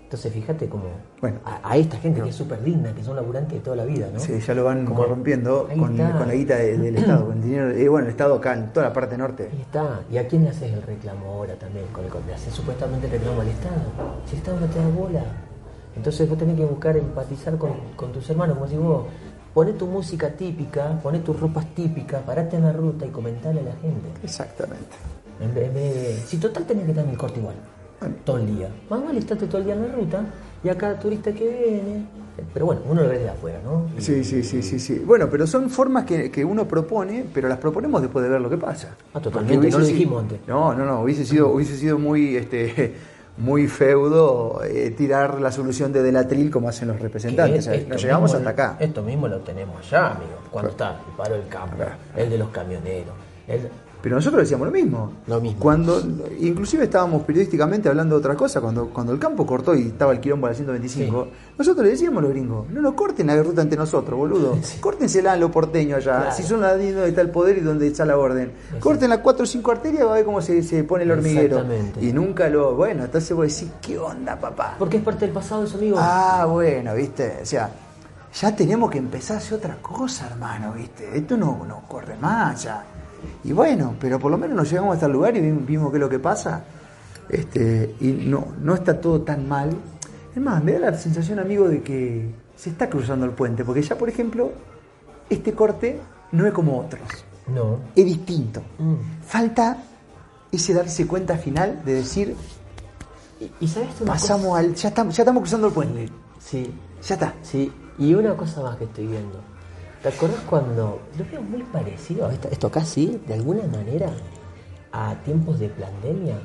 [SPEAKER 2] Entonces fíjate como
[SPEAKER 1] Bueno.
[SPEAKER 2] a, a esta gente que es súper digna, que son laburantes de toda la vida, ¿no?
[SPEAKER 1] Sí, ya lo van
[SPEAKER 2] Como-
[SPEAKER 1] corrompiendo con, la guita de- del Estado, con el dinero. eh, bueno, el Estado acá en toda la parte norte.
[SPEAKER 2] Ahí está. ¿Y a quién le haces el reclamo ahora también? Con el, le haces supuestamente el reclamo al Estado. Si el Estado no te da bola. Entonces vos tenés que buscar empatizar con, con tus hermanos. Como si vos poné tu música típica, poné tus ropas típicas, parate en la ruta y comentale a la gente.
[SPEAKER 1] Exactamente.
[SPEAKER 2] En vez, en vez de. Si total tenés que estar en el corte igual. Todo el día. Más vale estate todo el día en la ruta y a cada turista que viene. Pero bueno, uno lo ve desde afuera, ¿no? Y-
[SPEAKER 1] Sí, sí, sí, sí, sí. Bueno, pero son formas que, que uno propone, pero las proponemos después de ver lo que pasa.
[SPEAKER 2] Ah, totalmente,
[SPEAKER 1] hubiese
[SPEAKER 2] no lo dijimos antes.
[SPEAKER 1] No, no, no, hubiese sido, hubiese sido muy, este, muy feudo eh, tirar la solución de Delatril como hacen los representantes.
[SPEAKER 2] es-
[SPEAKER 1] nos llegamos
[SPEAKER 2] mismo-
[SPEAKER 1] hasta acá.
[SPEAKER 2] Esto mismo lo tenemos allá, amigo. Cuando está el paro del campo,
[SPEAKER 1] Claro.
[SPEAKER 2] el de los camioneros. el-
[SPEAKER 1] Pero nosotros decíamos lo mismo.
[SPEAKER 2] Lo mismo.
[SPEAKER 1] Cuando, inclusive estábamos periodísticamente hablando de otra cosa, cuando, cuando el campo cortó y estaba el quilombo a la 125, nosotros le decíamos a los gringos, no nos corten la ruta ante nosotros, boludo. Córtensela en lo porteño allá,
[SPEAKER 2] Claro.
[SPEAKER 1] si son la donde está el poder y donde está la orden. Corten las 4 o 5 arterias va a ver cómo se, se pone el hormiguero.
[SPEAKER 2] Exactamente.
[SPEAKER 1] Y nunca lo... Bueno, entonces vos decís, ¿qué onda, papá?
[SPEAKER 2] Porque es parte del pasado eso, amigo.
[SPEAKER 1] Ah, bueno, viste, o sea, ya tenemos que empezar a hacer otra cosa, hermano, viste. Esto no, no corre más ya. Y bueno, pero por lo menos nos llegamos hasta el lugar y vimos, qué es lo que pasa. Este, y no, no está todo tan mal. Es más, me da la sensación, amigo, de que se está cruzando el puente, porque ya, por ejemplo, este corte no es como otros,
[SPEAKER 2] No.
[SPEAKER 1] es distinto.
[SPEAKER 2] Mm.
[SPEAKER 1] Falta ese darse cuenta final de decir,
[SPEAKER 2] Y, y sabes
[SPEAKER 1] pasamos al, ya estamos, ya estamos cruzando el puente?
[SPEAKER 2] Sí,
[SPEAKER 1] ya está.
[SPEAKER 2] sí. Y una cosa más que estoy viendo. ¿Te acordás cuando lo veo muy parecido a esto, esto casi, de alguna manera, a tiempos de pandemia?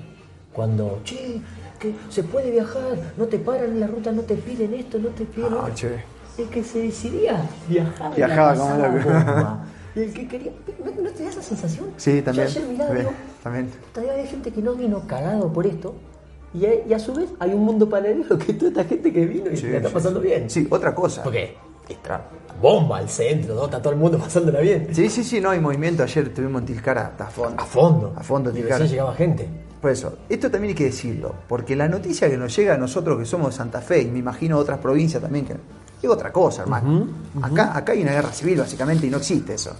[SPEAKER 2] Cuando, che, que se puede viajar, no te paran en la ruta, no te piden esto, no te piden
[SPEAKER 1] Ah, che.
[SPEAKER 2] Es que se decidía viajar.
[SPEAKER 1] Viajaba
[SPEAKER 2] la
[SPEAKER 1] como loco.
[SPEAKER 2] bomba. Y el que quería. ¿No, no te da esa sensación?
[SPEAKER 1] Sí, también.
[SPEAKER 2] Yo ayer miraba,
[SPEAKER 1] También,
[SPEAKER 2] digo,
[SPEAKER 1] también.
[SPEAKER 2] todavía hay gente que no vino cagado por esto. Y a, y a su vez hay un mundo paralelo que toda esta gente que vino y
[SPEAKER 1] Sí,
[SPEAKER 2] se la está pasando
[SPEAKER 1] sí.
[SPEAKER 2] bien.
[SPEAKER 1] Sí, otra cosa.
[SPEAKER 2] Porque está bomba al centro, ¿no? Está todo el mundo pasándola bien.
[SPEAKER 1] Sí, sí, sí, no hay movimiento. Ayer estuvimos en Tilcara hasta a fondo.
[SPEAKER 2] A fondo.
[SPEAKER 1] A fondo,
[SPEAKER 2] y
[SPEAKER 1] Tilcara.
[SPEAKER 2] recién llegaba gente.
[SPEAKER 1] Por eso, esto también hay que decirlo, porque la noticia que nos llega a nosotros que somos de Santa Fe, y me imagino otras provincias también, que es otra cosa, hermano. Acá, acá hay una guerra civil, básicamente, y no existe eso.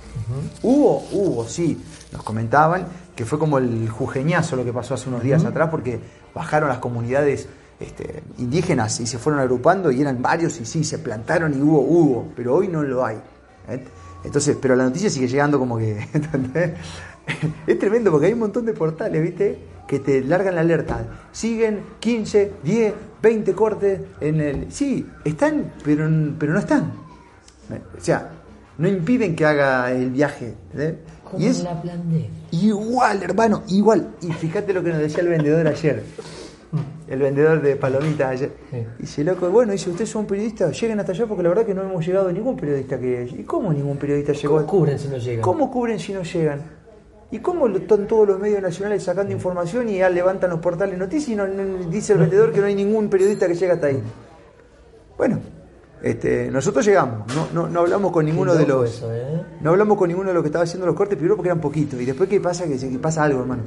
[SPEAKER 1] Hubo, hubo, sí, nos comentaban que fue como el jujeñazo lo que pasó hace unos días atrás, porque bajaron las comunidades este, indígenas y se fueron agrupando y eran varios y sí, se plantaron y hubo, hubo, pero hoy no lo hay. ¿eh? Entonces, pero la noticia sigue llegando como que, ¿entendés? Es tremendo porque hay un montón de portales, ¿viste? Que te largan la alerta. Siguen 15, 10, 20 cortes en el... Sí, están, pero, pero no están. O sea, no impiden que haga el viaje. Y es
[SPEAKER 2] la plan D.
[SPEAKER 1] igual, hermano, igual. Y fíjate lo que nos decía el vendedor ayer. El vendedor de palomitas ayer.
[SPEAKER 2] Sí.
[SPEAKER 1] Dice, loco, bueno, dice, ustedes son periodistas, lleguen hasta allá porque la verdad que no hemos llegado ningún periodista que... ¿Y cómo ningún periodista llegó?
[SPEAKER 2] ¿Cómo cubren si no llegan?
[SPEAKER 1] ¿Cómo cubren si no llegan? ¿Y cómo están todos los medios nacionales sacando información y ya levantan los portales de noticias y no, no- dice el vendedor que no hay ningún periodista que llega hasta ahí? Bueno, este, nosotros llegamos, no, no, no hablamos con ninguno
[SPEAKER 2] Qué
[SPEAKER 1] de los...
[SPEAKER 2] eso, ¿eh?
[SPEAKER 1] No hablamos con ninguno de los que estaba haciendo los cortes, primero porque eran poquitos, y después que pasa que pasa algo, hermano.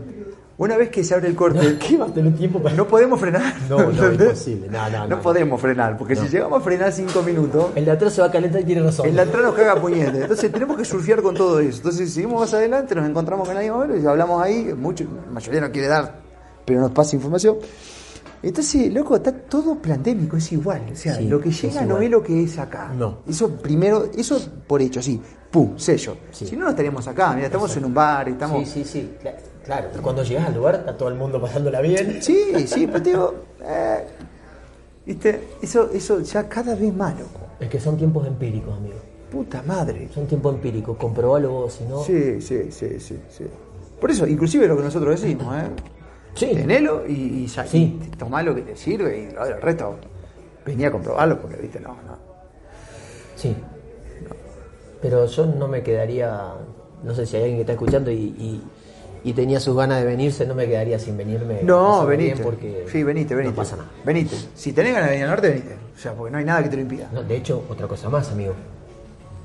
[SPEAKER 1] Una vez que se abre el corte,
[SPEAKER 2] ¿Qué va a tener tiempo para.?
[SPEAKER 1] no podemos frenar.
[SPEAKER 2] No, no, imposible. No, no, no.
[SPEAKER 1] podemos frenar, porque si llegamos a frenar cinco minutos,
[SPEAKER 2] El de atrás se va a calentar y tiene razón.
[SPEAKER 1] el de atrás nos caga puñete. Entonces tenemos que surfear con todo eso. Entonces seguimos más adelante, nos encontramos con alguien más y hablamos ahí. Mucho, la mayoría no quiere dar, pero nos pasa información. Entonces, loco, está todo pandémico, es igual. O sea,
[SPEAKER 2] Sí,
[SPEAKER 1] lo que
[SPEAKER 2] es
[SPEAKER 1] llega no es lo que es acá.
[SPEAKER 2] No.
[SPEAKER 1] Eso primero, eso por hecho, sí. Pum, sello.
[SPEAKER 2] Sí.
[SPEAKER 1] Si no, no estaríamos acá. Mira, estamos en un bar, estamos.
[SPEAKER 2] Sí, sí, sí. Cla- Claro, cuando llegas al lugar está todo el mundo pasándola bien.
[SPEAKER 1] Sí, sí, pero te digo, eh, viste, eso, eso ya cada vez más, loco.
[SPEAKER 2] Es que son tiempos empíricos, amigo.
[SPEAKER 1] Puta madre.
[SPEAKER 2] Son tiempos empíricos. Comprobalo vos, si no.
[SPEAKER 1] Sí, sí, sí, sí, sí. Por eso, inclusive lo que nosotros decimos, ¿eh?
[SPEAKER 2] Sí.
[SPEAKER 1] Tenelo y, y,
[SPEAKER 2] Sí.
[SPEAKER 1] y tomá lo que te sirve y lo- el resto venía a comprobarlo porque, viste, no, no.
[SPEAKER 2] Sí. Pero yo no me quedaría. No sé si hay alguien que está escuchando y, y- y tenía sus ganas de venirse, no me quedaría sin venirme.
[SPEAKER 1] No, venite.
[SPEAKER 2] Porque
[SPEAKER 1] sí, venite, venite.
[SPEAKER 2] No pasa nada.
[SPEAKER 1] Venite. Si tenés ganas de venir al norte, venite. O sea, porque no hay nada que te lo impida.
[SPEAKER 2] No, de hecho, otra cosa más, amigo.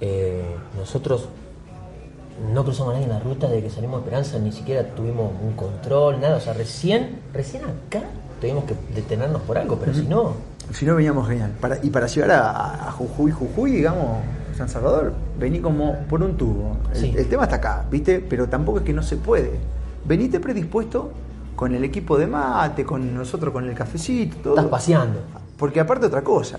[SPEAKER 2] Eh, nosotros no cruzamos nadie en la ruta de que salimos a Esperanza, ni siquiera tuvimos un control, nada. O sea, recién, recién acá tuvimos que detenernos por algo, pero si no,
[SPEAKER 1] Si no, veníamos genial. Para, y para llegar a, a Jujuy, Jujuy, digamos, San Salvador, vení como por un tubo. El,
[SPEAKER 2] Sí.
[SPEAKER 1] el tema está acá, ¿viste? Pero tampoco es que no se puede. Venite predispuesto con el equipo de mate, con nosotros con el cafecito, todo.
[SPEAKER 2] estás paseando.
[SPEAKER 1] Porque aparte otra cosa,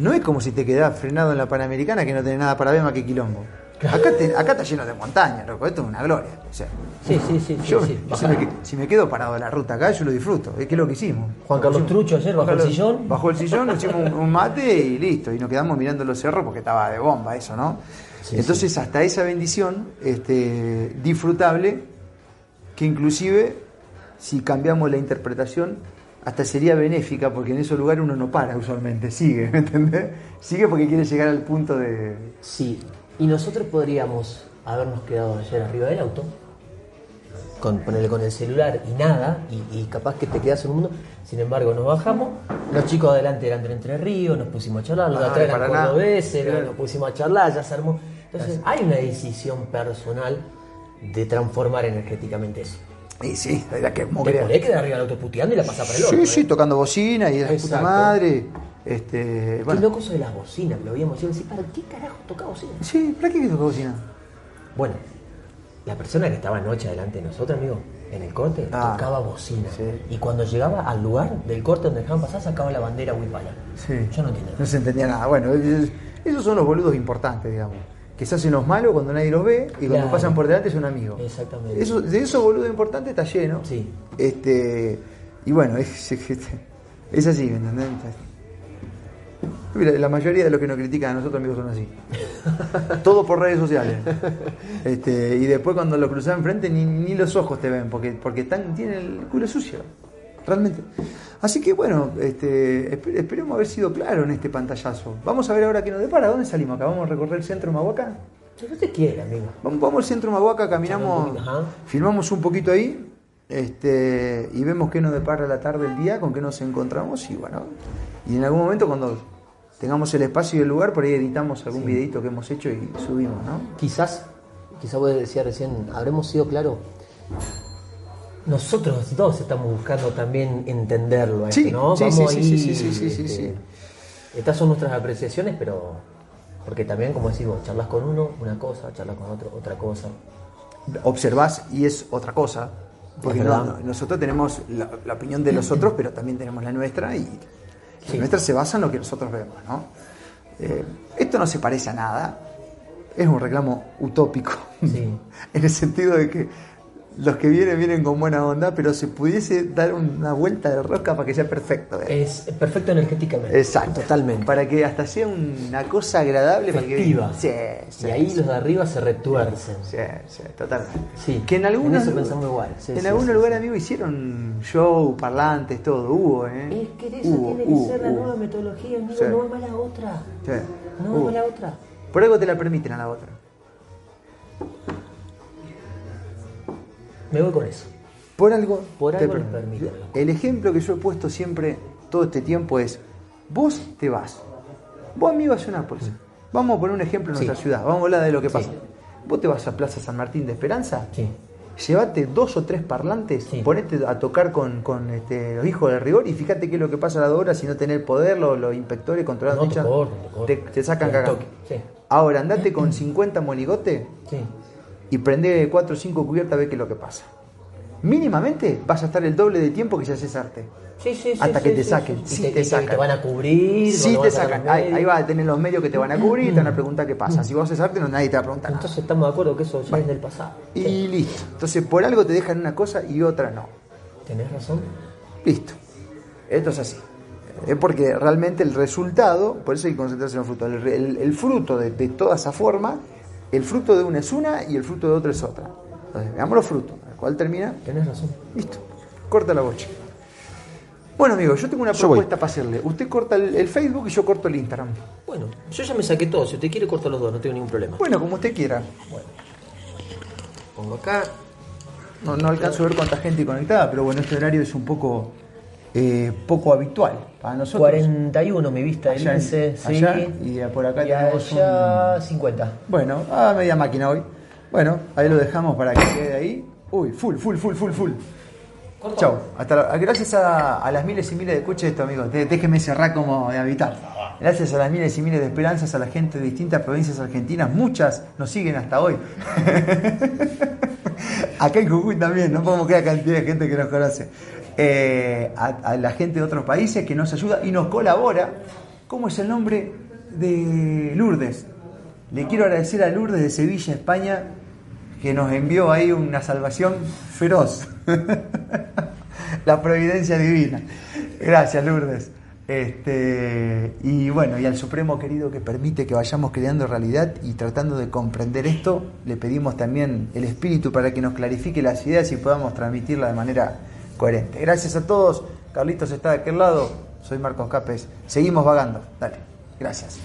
[SPEAKER 1] no es como si te quedás frenado en la Panamericana que no tenés nada para ver más que quilombo. Acá, te- acá está lleno de montañas, loco, esto es una gloria. O sea,
[SPEAKER 2] Sí, sí, sí. sí,
[SPEAKER 1] yo,
[SPEAKER 2] sí.
[SPEAKER 1] si, me, que- si me quedo parado en la ruta acá, yo lo disfruto, es que es lo que hicimos.
[SPEAKER 2] Juan Carlos Trucho ayer bajó el sillón.
[SPEAKER 1] Bajó el sillón, hicimos un, un mate y listo. Y nos quedamos mirando los cerros porque estaba de bomba eso, ¿no?
[SPEAKER 2] Sí,
[SPEAKER 1] Entonces, hasta esa bendición este, disfrutable, que inclusive, si cambiamos la interpretación, hasta sería benéfica, porque en esos lugares uno no para usualmente, sigue, ¿me entendés? Sigue porque quiere llegar al punto de.
[SPEAKER 2] Sí, y nosotros podríamos habernos quedado ayer arriba del auto, con ponerle con el celular y nada, y, y capaz que te quedas en un mundo. Sin embargo, nos bajamos, los chicos adelante eran de Entre Ríos, nos pusimos a charlar, los de
[SPEAKER 1] Ah,
[SPEAKER 2] atrás
[SPEAKER 1] de
[SPEAKER 2] eran cordobeses,
[SPEAKER 1] Claro.
[SPEAKER 2] nos pusimos a charlar, ya se armó. Entonces, hay una decisión personal de transformar energéticamente eso.
[SPEAKER 1] Y sí, la verdad que es muy
[SPEAKER 2] Te podés quedar arriba del auto puteando y la pasás para el otro.
[SPEAKER 1] Sí, sí,
[SPEAKER 2] ¿eh?
[SPEAKER 1] tocando bocina y la puta madre. Este,
[SPEAKER 2] Qué
[SPEAKER 1] bueno.
[SPEAKER 2] loco eso de las bocinas, lo yo decía, ¿para qué carajo toca bocina?
[SPEAKER 1] Sí, ¿para qué toca bocina?
[SPEAKER 2] Bueno, la persona que estaba anoche delante de nosotros, amigo, en el corte,
[SPEAKER 1] Ah,
[SPEAKER 2] tocaba bocina.
[SPEAKER 1] sí.
[SPEAKER 2] Y cuando llegaba al lugar del corte donde dejaban pasar, sacaba la bandera Huipala.
[SPEAKER 1] Sí.
[SPEAKER 2] Yo no entiendo.
[SPEAKER 1] No se entendía nada. Bueno, es- esos son los boludos importantes, digamos. Que se hacen los malos cuando nadie los ve y cuando
[SPEAKER 2] Claro.
[SPEAKER 1] pasan por delante son amigos.
[SPEAKER 2] Exactamente.
[SPEAKER 1] Eso, de esos boludos importantes está lleno.
[SPEAKER 2] Sí.
[SPEAKER 1] Este, y bueno, es, es- es así, ¿me entendés? La mayoría de los que nos critican a nosotros amigos son así. Todo por redes sociales. Este, y después cuando lo cruzas enfrente ni, ni los ojos te ven, porque, porque están, tienen el culo sucio. Realmente. Así que bueno, este, espe- esperemos haber sido claro en este pantallazo. Vamos a ver ahora qué nos depara. ¿Dónde salimos acá? ¿Vamos a recorrer el centro de Mahuacán?
[SPEAKER 2] Que no te quiere, amigo.
[SPEAKER 1] Vamos, vamos al centro Mahuaca, caminamos,
[SPEAKER 2] ajá.
[SPEAKER 1] filmamos un poquito ahí este, y vemos qué nos depara la tarde, el día, con qué nos encontramos y bueno, y en algún momento cuando tengamos el espacio y el lugar, por ahí editamos algún videito que hemos hecho y subimos, ¿no?
[SPEAKER 2] Quizás, quizás vos decías recién, habremos sido claros. Nosotros dos estamos buscando también entenderlo, a esto,
[SPEAKER 1] Sí,
[SPEAKER 2] ¿no?
[SPEAKER 1] sí,
[SPEAKER 2] Vamos
[SPEAKER 1] sí,
[SPEAKER 2] ahí,
[SPEAKER 1] sí, sí, sí, sí, sí,
[SPEAKER 2] este,
[SPEAKER 1] sí.
[SPEAKER 2] Estas son nuestras apreciaciones, pero porque también, como decís vos, charlas con uno, una cosa, charlas con otro, otra cosa.
[SPEAKER 1] observás y es otra cosa. Porque no- nosotros tenemos la, la opinión de los otros, pero también tenemos la nuestra y
[SPEAKER 2] Sí.
[SPEAKER 1] nuestra se basa en lo que nosotros vemos. ¿no? Eh, esto no se parece a nada, es un reclamo utópico,
[SPEAKER 2] Sí.
[SPEAKER 1] en el sentido de que los que vienen vienen con buena onda, pero se pudiese dar una vuelta de rosca para que sea perfecto. ¿eh?
[SPEAKER 2] Es perfecto energéticamente.
[SPEAKER 1] Exacto.
[SPEAKER 2] Totalmente.
[SPEAKER 1] Para que hasta sea una cosa agradable. Para
[SPEAKER 2] Festiva.
[SPEAKER 1] que... Sí, sí,
[SPEAKER 2] y ahí
[SPEAKER 1] sí.
[SPEAKER 2] los de arriba se retuercen.
[SPEAKER 1] Sí, sí, totalmente.
[SPEAKER 2] Sí,
[SPEAKER 1] Que en algunos,
[SPEAKER 2] en eso pensamos igual. Sí,
[SPEAKER 1] en
[SPEAKER 2] sí,
[SPEAKER 1] algunos
[SPEAKER 2] sí,
[SPEAKER 1] lugares,
[SPEAKER 2] sí.
[SPEAKER 1] amigo, hicieron show, parlantes, todo. Hubo, ¿eh?
[SPEAKER 2] Es que esa
[SPEAKER 1] Hubo,
[SPEAKER 2] tiene que
[SPEAKER 1] hubo,
[SPEAKER 2] ser la
[SPEAKER 1] hubo.
[SPEAKER 2] nueva metodología, amigo.
[SPEAKER 1] Sí.
[SPEAKER 2] No es mala otra.
[SPEAKER 1] Sí,
[SPEAKER 2] No es mala otra.
[SPEAKER 1] Por algo te la permiten a la otra.
[SPEAKER 2] Me voy con eso.
[SPEAKER 1] Por algo.
[SPEAKER 2] Por
[SPEAKER 1] te
[SPEAKER 2] algo
[SPEAKER 1] permiten. El ejemplo que yo he puesto siempre todo este tiempo es: vos te vas. Vos, amigo, haces una cosa. Vamos a poner un ejemplo en
[SPEAKER 2] Sí.
[SPEAKER 1] nuestra ciudad. Vamos a hablar de lo que
[SPEAKER 2] Sí.
[SPEAKER 1] pasa. Vos te vas a Plaza San Martín de Esperanza.
[SPEAKER 2] Sí.
[SPEAKER 1] Llévate dos o tres parlantes,
[SPEAKER 2] Sí.
[SPEAKER 1] ponete a tocar con, con, este, los hijos del rigor y fíjate qué es lo que pasa a la dos horas si no tenés poder, los, los inspectores controlando.
[SPEAKER 2] No, te te
[SPEAKER 1] te, te sacan
[SPEAKER 2] Te sí.
[SPEAKER 1] Ahora, andate con 50 monigotes
[SPEAKER 2] Sí.
[SPEAKER 1] Y prende 4 o 5 cubiertas a ver qué es lo que pasa. Mínimamente vas a estar el doble de tiempo que si haces arte.
[SPEAKER 2] Sí, sí, sí,
[SPEAKER 1] Hasta
[SPEAKER 2] sí,
[SPEAKER 1] que te
[SPEAKER 2] sí,
[SPEAKER 1] saquen,
[SPEAKER 2] sí. te,
[SPEAKER 1] te sacan.
[SPEAKER 2] te van a cubrir.
[SPEAKER 1] Sí
[SPEAKER 2] no
[SPEAKER 1] te sacan. Ahí, ahí vas a tener los medios que te van a cubrir y te van a preguntar qué pasa. Si vos haces arte, no, nadie te va a preguntar nada.
[SPEAKER 2] Entonces estamos de acuerdo que eso ya es del pasado.
[SPEAKER 1] Y
[SPEAKER 2] Sí.
[SPEAKER 1] listo. Entonces, por algo te dejan una cosa y otra no.
[SPEAKER 2] Tenés razón.
[SPEAKER 1] Listo. Esto es así. Es porque realmente el resultado, por eso hay que concentrarse en el fruto. El, el- el fruto de, de toda esa forma, el fruto de una es una y el fruto de otra es otra. Entonces, veamos los frutos. ¿Cuál termina?
[SPEAKER 2] Tenés razón.
[SPEAKER 1] Listo. Corta la bocha. Bueno, amigo, yo tengo una
[SPEAKER 3] Yo voy.
[SPEAKER 1] propuesta para hacerle. Usted corta el, el Facebook y yo corto el Instagram.
[SPEAKER 2] Bueno, yo ya me saqué todo. Si usted quiere, corto los dos. No tengo ningún problema.
[SPEAKER 1] Bueno, como usted quiera.
[SPEAKER 2] Pongo acá.
[SPEAKER 1] No, no alcanzo a ver cuánta gente conectada, pero bueno, este horario es un poco eh, poco habitual para nosotros.
[SPEAKER 2] 41 mi vista del
[SPEAKER 1] Allá
[SPEAKER 2] índice. sí.
[SPEAKER 1] allá, y por acá
[SPEAKER 2] Y
[SPEAKER 1] tenemos
[SPEAKER 2] allá 50.
[SPEAKER 1] Bueno, a media máquina hoy. Bueno, ahí lo dejamos para que quede ahí. Uy, full, full, full, full, full. Chau. Hasta la- gracias a, a las miles y miles de escuchas de esto, amigo. Dé- Déjeme cerrar como de habitar. Gracias a las miles y miles de esperanzas, a la gente de distintas provincias argentinas, muchas nos siguen hasta hoy. Acá en Jujuy también, no podemos creer la cantidad de gente que nos conoce. Eh, a, a la gente de otros países que nos ayuda y nos colabora. ¿Cómo es el nombre de Lourdes? Le quiero agradecer a Lourdes de Sevilla, España, que nos envió ahí una salvación feroz. la providencia divina. Gracias, Lourdes. Este, y bueno, y al Supremo querido que permite que vayamos creando realidad y tratando de comprender esto, le pedimos también el espíritu para que nos clarifique las ideas y podamos transmitirla de manera coherente. Gracias a todos. Carlitos está de aquel lado. Soy Marcos Capes. Seguimos vagando. Dale. Gracias.